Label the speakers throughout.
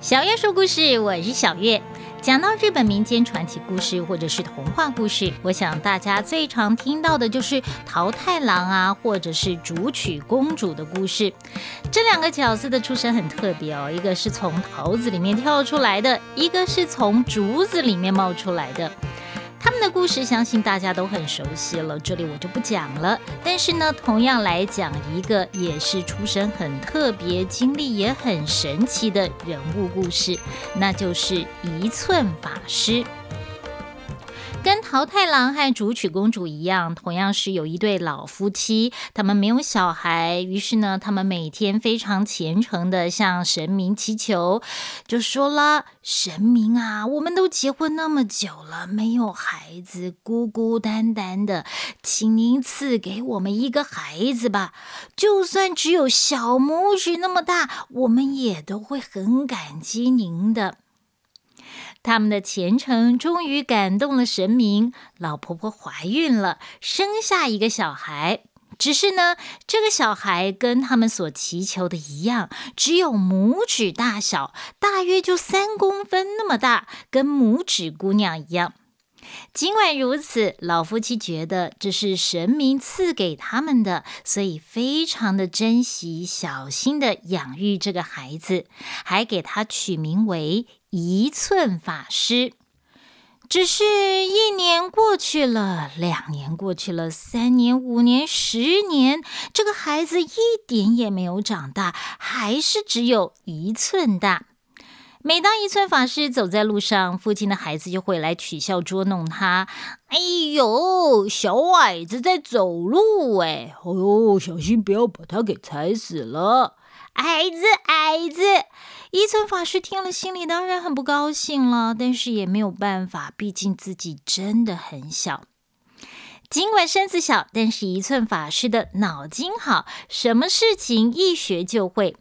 Speaker 1: 小月说故事，我是小月。讲到日本民间传奇故事或者是童话故事，我想大家最常听到的就是桃太郎啊，或者是竹取公主的故事。这两个角色的出身很特别哦，一个是从桃子里面跳出来的，一个是从竹子里面冒出来的。他们的故事，相信大家都很熟悉了，这里我就不讲了。但是呢，同样来讲一个也是出身很特别、经历也很神奇的人物故事，那就是一寸法师。跟桃太郎和竹取公主一样，同样是有一对老夫妻，他们没有小孩，于是呢，他们每天非常虔诚的向神明祈求，就说了：“神明啊，我们都结婚那么久了，没有孩子，孤孤单单的，请您赐给我们一个孩子吧，就算只有小拇指那么大，我们也都会很感激您的。”他们的虔诚终于感动了神明，老婆婆怀孕了，生下一个小孩。只是呢，这个小孩跟他们所祈求的一样，只有拇指大小，大约就三公分那么大，跟拇指姑娘一样。尽管如此，老夫妻觉得这是神明赐给他们的，所以非常的珍惜，小心的养育这个孩子，还给他取名为。一寸法师，只是一年过去了，两年过去了，三年、五年、十年，这个孩子一点也没有长大，还是只有一寸大。每当一寸法师走在路上，附近的孩子就会来取笑捉弄他。哎呦，小矮子在走路，哎，哦呦，小心不要把他给踩死了。矮子，矮子。一寸法师听了，心里当然很不高兴了，但是也没有办法，毕竟自己真的很小。尽管身子小，但是一寸法师的脑筋好，什么事情一学就会。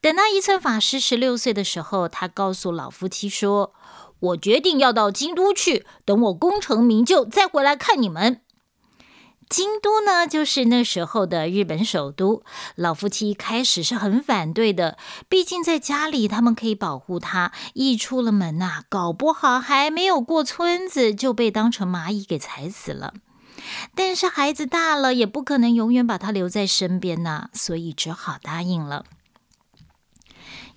Speaker 1: 等到一寸法师十六岁的时候，他告诉老夫妻说：“我决定要到京都去，等我功成名就，再回来看你们。”京都呢，就是那时候的日本首都。老夫妻一开始是很反对的，毕竟在家里他们可以保护他，一出了门呐，搞不好还没有过村子就被当成蚂蚁给踩死了。但是孩子大了，也不可能永远把他留在身边呐，所以只好答应了。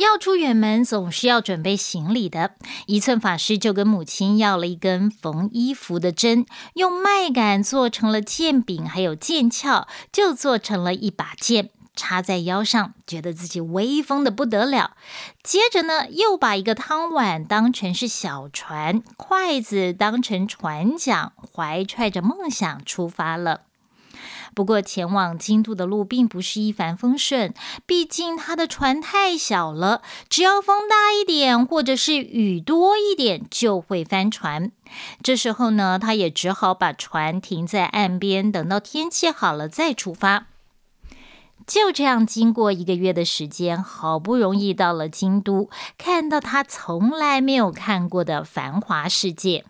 Speaker 1: 要出远门，总是要准备行李的。一寸法师就跟母亲要了一根缝衣服的针，用麦秆做成了剑柄，还有剑鞘，就做成了一把剑，插在腰上，觉得自己威风的不得了。接着呢，又把一个汤碗当成是小船，筷子当成船桨，怀揣着梦想出发了。不过，前往京都的路并不是一帆风顺，毕竟他的船太小了，只要风大一点，或者是雨多一点，就会翻船。这时候呢，他也只好把船停在岸边，等到天气好了再出发。就这样，经过一个月的时间，好不容易到了京都，看到他从来没有看过的繁华世界。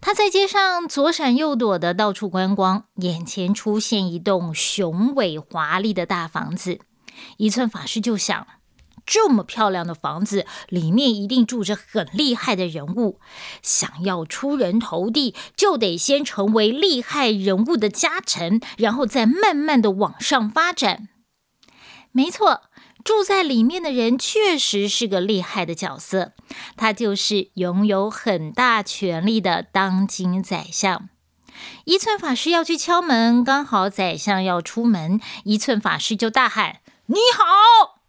Speaker 1: 他在街上左闪右躲的到处观光，眼前出现一栋雄伟华丽的大房子。一寸法师就想：这么漂亮的房子，里面一定住着很厉害的人物。想要出人头地，就得先成为厉害人物的家臣，然后再慢慢的往上发展。没错。住在里面的人确实是个厉害的角色，他就是拥有很大权力的当今宰相。一寸法师要去敲门，刚好宰相要出门，一寸法师就大喊：“你好！”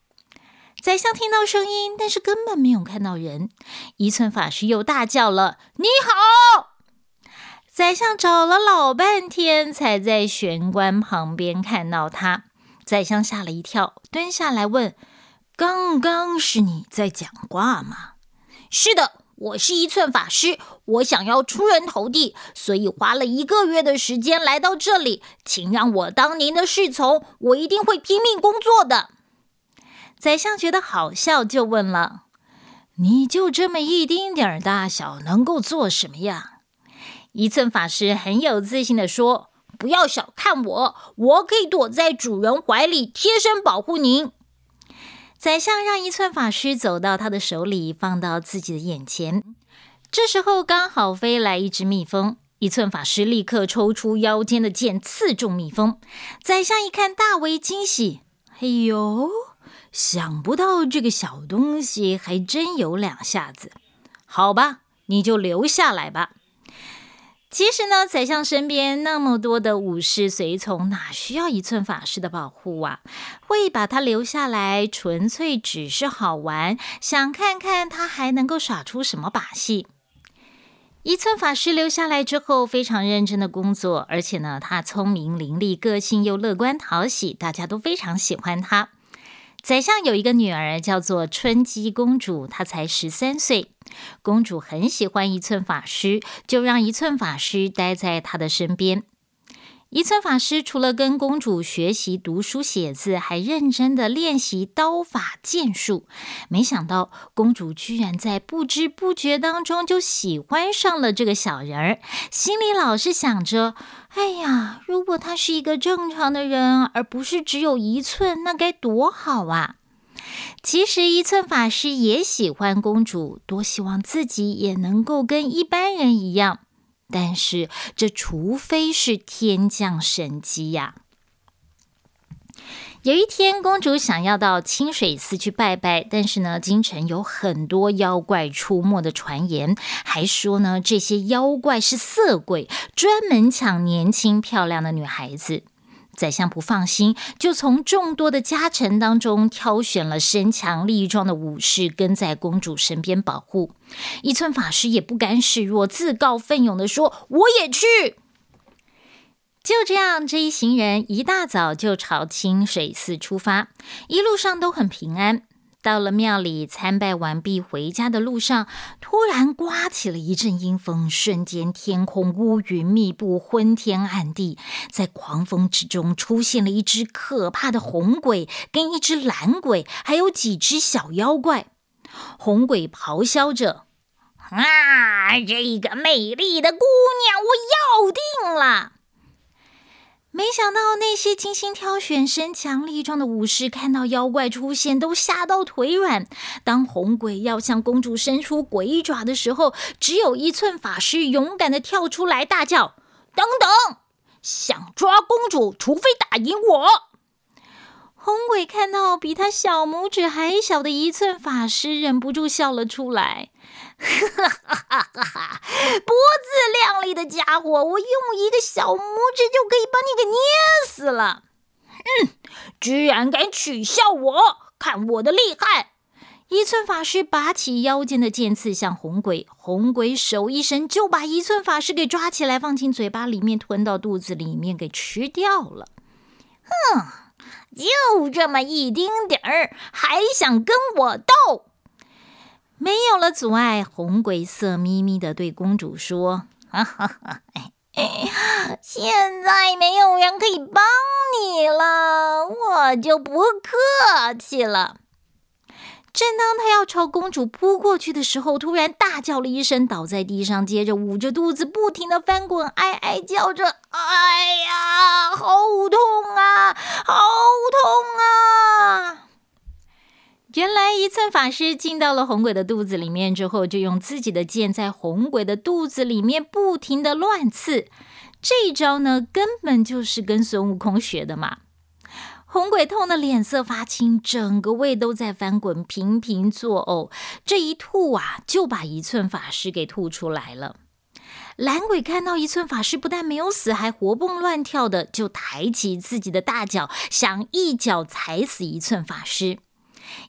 Speaker 1: 宰相听到声音，但是根本没有看到人。一寸法师又大叫了：“你好！”宰相找了老半天，才在玄关旁边看到他。宰相吓了一跳，蹲下来问：“刚刚是你在讲话吗？”“是的，我是一寸法师，我想要出人头地，所以花了一个月的时间来到这里，请让我当您的侍从，我一定会拼命工作的。”宰相觉得好笑，就问了：“你就这么一丁点儿大小，能够做什么呀？”一寸法师很有自信的说。不要小看我，我可以躲在主人怀里，贴身保护您。宰相让一寸法师走到他的手里，放到自己的眼前。这时候刚好飞来一只蜜蜂，一寸法师立刻抽出腰间的剑，刺中蜜蜂。宰相一看，大为惊喜。哎呦，想不到这个小东西还真有两下子。好吧，你就留下来吧。其实呢，宰相身边那么多的武士随从，哪需要一寸法师的保护啊？会把他留下来，纯粹只是好玩，想看看他还能够耍出什么把戏。一寸法师留下来之后，非常认真的工作，而且呢，他聪明伶俐，个性又乐观讨喜，大家都非常喜欢他。宰相有一个女儿，叫做春姬公主，她才十三岁。公主很喜欢一寸法师，就让一寸法师待在她的身边。一寸法师除了跟公主学习读书写字，还认真的练习刀法剑术。没想到公主居然在不知不觉当中就喜欢上了这个小人儿，心里老是想着：哎呀，如果他是一个正常的人，而不是只有一寸，那该多好啊！其实一寸法师也喜欢公主，多希望自己也能够跟一般人一样。但是，这除非是天降神机呀！有一天，公主想要到清水寺去拜拜，但是呢，京城有很多妖怪出没的传言，还说呢，这些妖怪是色鬼，专门抢年轻漂亮的女孩子。宰相不放心，就从众多的家臣当中挑选了身强力壮的武士，跟在公主身边保护。一寸法师也不甘示弱，自告奋勇的说：“我也去。”就这样，这一行人一大早就朝清水寺出发，一路上都很平安。到了庙里参拜完毕，回家的路上，突然刮起了一阵阴风，瞬间天空乌云密布，昏天暗地。在狂风之中，出现了一只可怕的红鬼，跟一只蓝鬼，还有几只小妖怪。红鬼咆哮着：“啊，这个美丽的姑娘，我要定了！”没想到那些精心挑选、身强力壮的武士看到妖怪出现，都吓到腿软。当红鬼要向公主伸出鬼爪的时候，只有一寸法师勇敢的跳出来，大叫：“等等！想抓公主，除非打赢我！”红鬼看到比他小拇指还小的一寸法师，忍不住笑了出来。哈哈哈哈哈哈！脖子亮丽的家伙，我用一个小拇指就可以把你给捏死了。嗯，居然敢取笑我，看我的厉害！一寸法师拔起腰间的剑刺向红鬼，红鬼手一伸就把一寸法师给抓起来，放进嘴巴里面，吞到肚子里面给吃掉了。哼，就这么一丁点儿，还想跟我斗？没有了阻碍，红鬼色眯眯的对公主说：“哈哈哈，现在没有人可以帮你了，我就不客气了。”正当他要朝公主扑过去的时候，突然大叫了一声，倒在地上，接着捂着肚子不停的翻滚，哀哀叫着：“哎呀，好痛啊，好痛啊！”原来一寸法师进到了红鬼的肚子里面之后，就用自己的剑在红鬼的肚子里面不停的乱刺。这一招呢，根本就是跟孙悟空学的嘛。红鬼痛的脸色发青，整个胃都在翻滚，频频作呕。这一吐啊，就把一寸法师给吐出来了。蓝鬼看到一寸法师不但没有死，还活蹦乱跳的，就抬起自己的大脚，想一脚踩死一寸法师。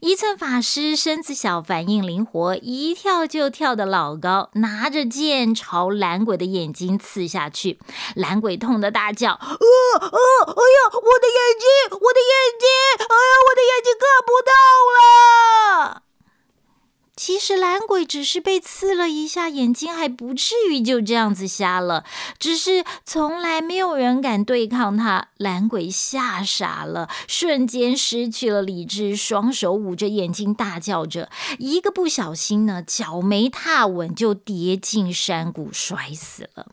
Speaker 1: 一寸法师身子小，反应灵活，一跳就跳得老高，拿着剑朝蓝鬼的眼睛刺下去。蓝鬼痛得大叫：“呃呃！哎呀，我的眼睛，我的眼睛！哎呀，我的眼睛看不到了！”其实蓝鬼只是被刺了一下眼睛，还不至于就这样子瞎了。只是从来没有人敢对抗他，蓝鬼吓傻了，瞬间失去了理智，双手捂着眼睛大叫着，一个不小心呢，脚没踏稳就跌进山谷摔死了。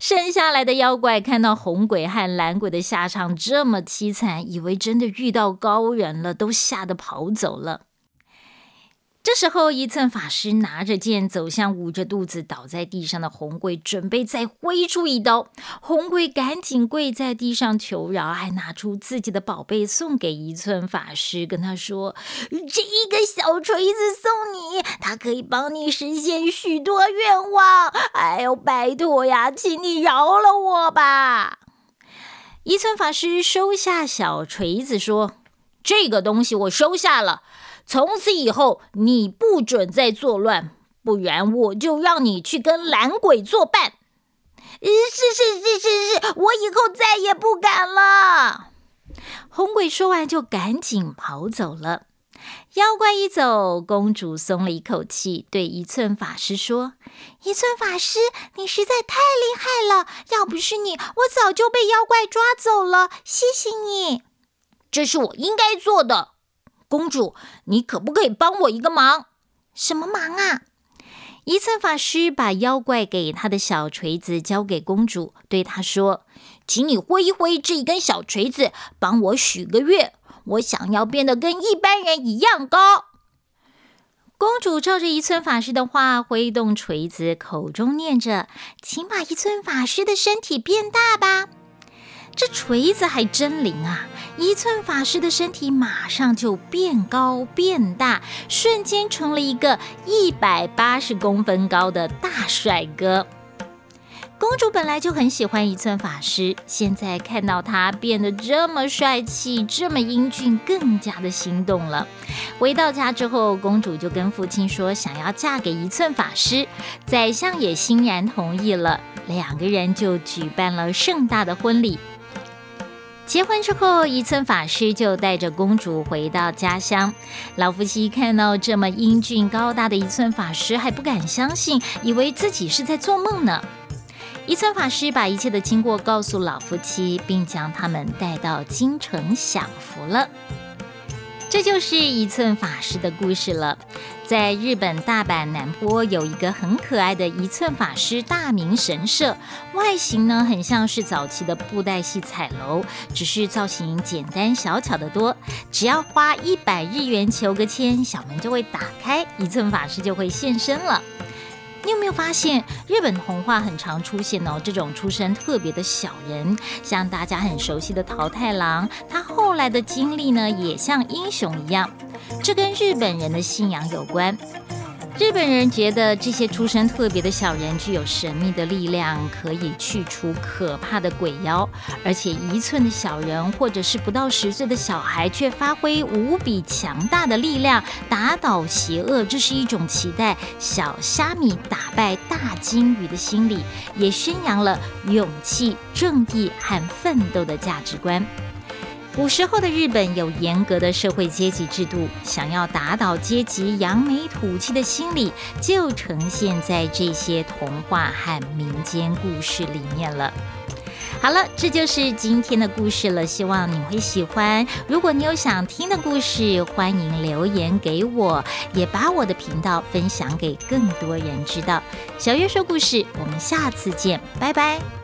Speaker 1: 剩下来的妖怪看到红鬼和蓝鬼的下场这么凄惨，以为真的遇到高人了，都吓得跑走了。这时候，一寸法师拿着剑走向捂着肚子倒在地上的红鬼，准备再挥出一刀。红鬼赶紧跪在地上求饶，还拿出自己的宝贝送给一寸法师，跟他说：“这一个小锤子送你，它可以帮你实现许多愿望。哎呦，拜托呀，请你饶了我吧！”一寸法师收下小锤子，说：“这个东西我收下了。”从此以后，你不准再作乱，不然我就让你去跟懒鬼作伴。是是是是是，我以后再也不敢了。红鬼说完，就赶紧跑走了。妖怪一走，公主松了一口气，对一寸法师说：“一寸法师，你实在太厉害了！要不是你，我早就被妖怪抓走了。谢谢你，这是我应该做的。”公主，你可不可以帮我一个忙？什么忙啊？一寸法师把妖怪给他的小锤子交给公主，对她说：“请你挥一挥这一根小锤子，帮我许个愿。我想要变得跟一般人一样高。”公主照着一寸法师的话挥动锤子，口中念着：“请把一寸法师的身体变大吧。”这锤子还真灵啊！一寸法师的身体马上就变高变大，瞬间成了一个一百八十公分高的大帅哥。公主本来就很喜欢一寸法师，现在看到他变得这么帅气、这么英俊，更加的心动了。回到家之后，公主就跟父亲说想要嫁给一寸法师，宰相也欣然同意了，两个人就举办了盛大的婚礼。结婚之后，一寸法师就带着公主回到家乡。老夫妻看到这么英俊高大的一寸法师，还不敢相信，以为自己是在做梦呢。一寸法师把一切的经过告诉老夫妻，并将他们带到京城享福了。这就是一寸法师的故事了。在日本大阪南坡有一个很可爱的一寸法师大明神社，外形呢很像是早期的布袋戏彩楼，只是造型简单小巧的多。只要花一百日元求个签，小门就会打开，一寸法师就会现身了。你有没有发现，日本童话很常出现哦这种出身特别的小人，像大家很熟悉的桃太郎，他后来的经历呢也像英雄一样，这跟日本人的信仰有关。日本人觉得这些出身特别的小人具有神秘的力量，可以去除可怕的鬼妖。而且一寸的小人或者是不到十岁的小孩，却发挥无比强大的力量，打倒邪恶。这是一种期待小虾米打败大金鱼的心理，也宣扬了勇气、正义和奋斗的价值观。古时候的日本有严格的社会阶级制度，想要打倒阶级扬眉吐气的心理，就呈现在这些童话和民间故事里面了。好了，这就是今天的故事了，希望你会喜欢。如果你有想听的故事，欢迎留言给我，也把我的频道分享给更多人知道。小月说故事，我们下次见，拜拜。